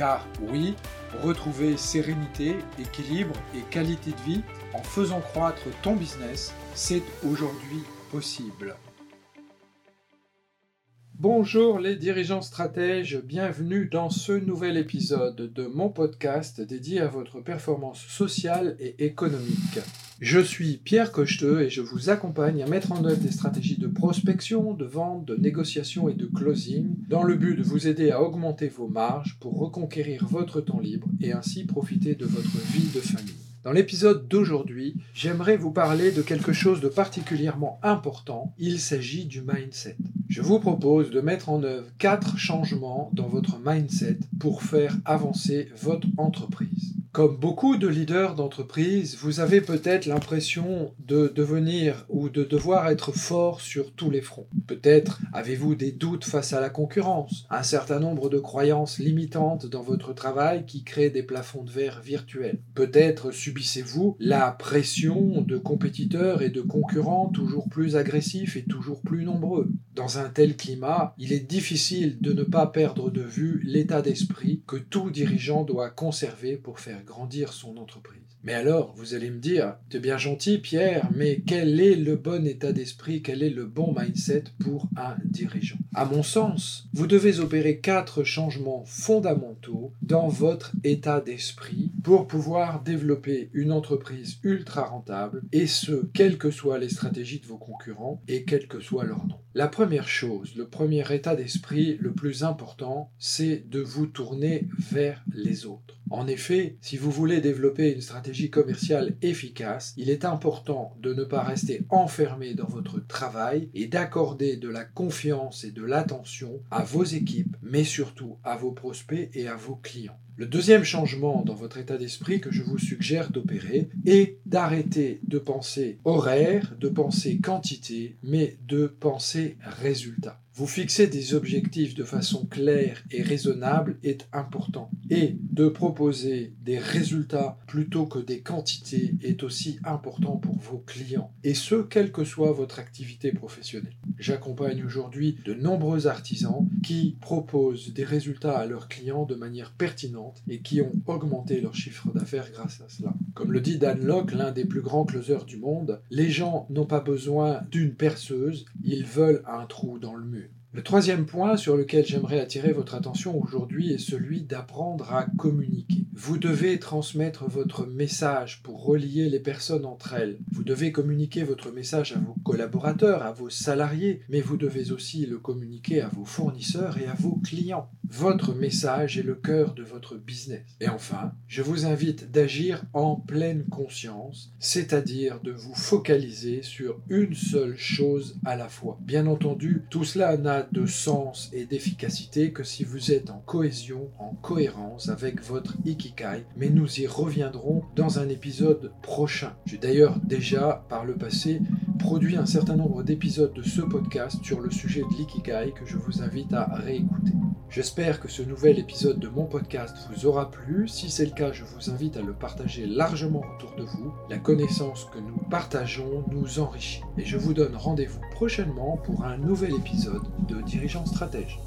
Car oui, retrouver sérénité, équilibre et qualité de vie en faisant croître ton business, c'est aujourd'hui possible. Bonjour les dirigeants stratèges, bienvenue dans ce nouvel épisode de mon podcast dédié à votre performance sociale et économique. Je suis Pierre Cocheteux et je vous accompagne à mettre en œuvre des stratégies de prospection, de vente, de négociation et de closing dans le but de vous aider à augmenter vos marges pour reconquérir votre temps libre et ainsi profiter de votre vie de famille. Dans l'épisode d'aujourd'hui, j'aimerais vous parler de quelque chose de particulièrement important. Il s'agit du mindset. Je vous propose de mettre en œuvre quatre changements dans votre mindset pour faire avancer votre entreprise. Comme beaucoup de leaders d'entreprise, vous avez peut-être l'impression de devenir ou de devoir être fort sur tous les fronts. Peut-être avez-vous des doutes face à la concurrence, un certain nombre de croyances limitantes dans votre travail qui créent des plafonds de verre virtuels. Peut-être subissez-vous la pression de compétiteurs et de concurrents toujours plus agressifs et toujours plus nombreux. Dans un tel climat, il est difficile de ne pas perdre de vue l'état d'esprit que tout dirigeant doit conserver pour faire grandir son entreprise. Mais alors, vous allez me dire, t'es bien gentil Pierre, mais quel est le bon état d'esprit, quel est le bon mindset pour un dirigeant? À mon sens, vous devez opérer quatre changements fondamentaux dans votre état d'esprit pour pouvoir développer une entreprise ultra rentable, et ce, quelles que soient les stratégies de vos concurrents et quel que soit leur nom. La première chose, le premier état d'esprit le plus important, c'est de vous tourner vers les autres. En effet, si vous voulez développer une stratégie commerciale efficace, il est important de ne pas rester enfermé dans votre travail et d'accorder de la confiance et de l'attention à vos équipes, mais surtout à vos prospects et à vos clients. Le deuxième changement dans votre état d'esprit que je vous suggère d'opérer est d'arrêter de penser horaire, de penser quantité, mais de penser résultat. Vous fixer des objectifs de façon claire et raisonnable est important. Et de proposer des résultats plutôt que des quantités est aussi important pour vos clients. Et ce, quelle que soit votre activité professionnelle. J'accompagne aujourd'hui de nombreux artisans qui proposent des résultats à leurs clients de manière pertinente et qui ont augmenté leur chiffre d'affaires grâce à cela. Comme le dit Dan Locke, l'un des plus grands closers du monde, les gens n'ont pas besoin d'une perceuse, ils veulent un trou dans le mur. Le troisième point sur lequel j'aimerais attirer votre attention aujourd'hui est celui d'apprendre à communiquer. Vous devez transmettre votre message pour relier les personnes entre elles. Vous devez communiquer votre message à vos collaborateurs, à vos salariés, mais vous devez aussi le communiquer à vos fournisseurs et à vos clients. Votre message est le cœur de votre business. Et enfin, je vous invite d'agir en pleine conscience, c'est-à-dire de vous focaliser sur une seule chose à la fois. Bien entendu, tout cela n'a de sens et d'efficacité que si vous êtes en cohésion, en cohérence avec votre Ikikai, mais nous y reviendrons dans un épisode prochain. J'ai d'ailleurs déjà, par le passé, produit un certain nombre d'épisodes de ce podcast sur le sujet de l'ikigai que je vous invite à réécouter. J'espère que ce nouvel épisode de mon podcast vous aura plu. Si c'est le cas, je vous invite à le partager largement autour de vous. La connaissance que nous partageons nous enrichit. Et je vous donne rendez-vous prochainement pour un nouvel épisode de Dirigeant Stratège.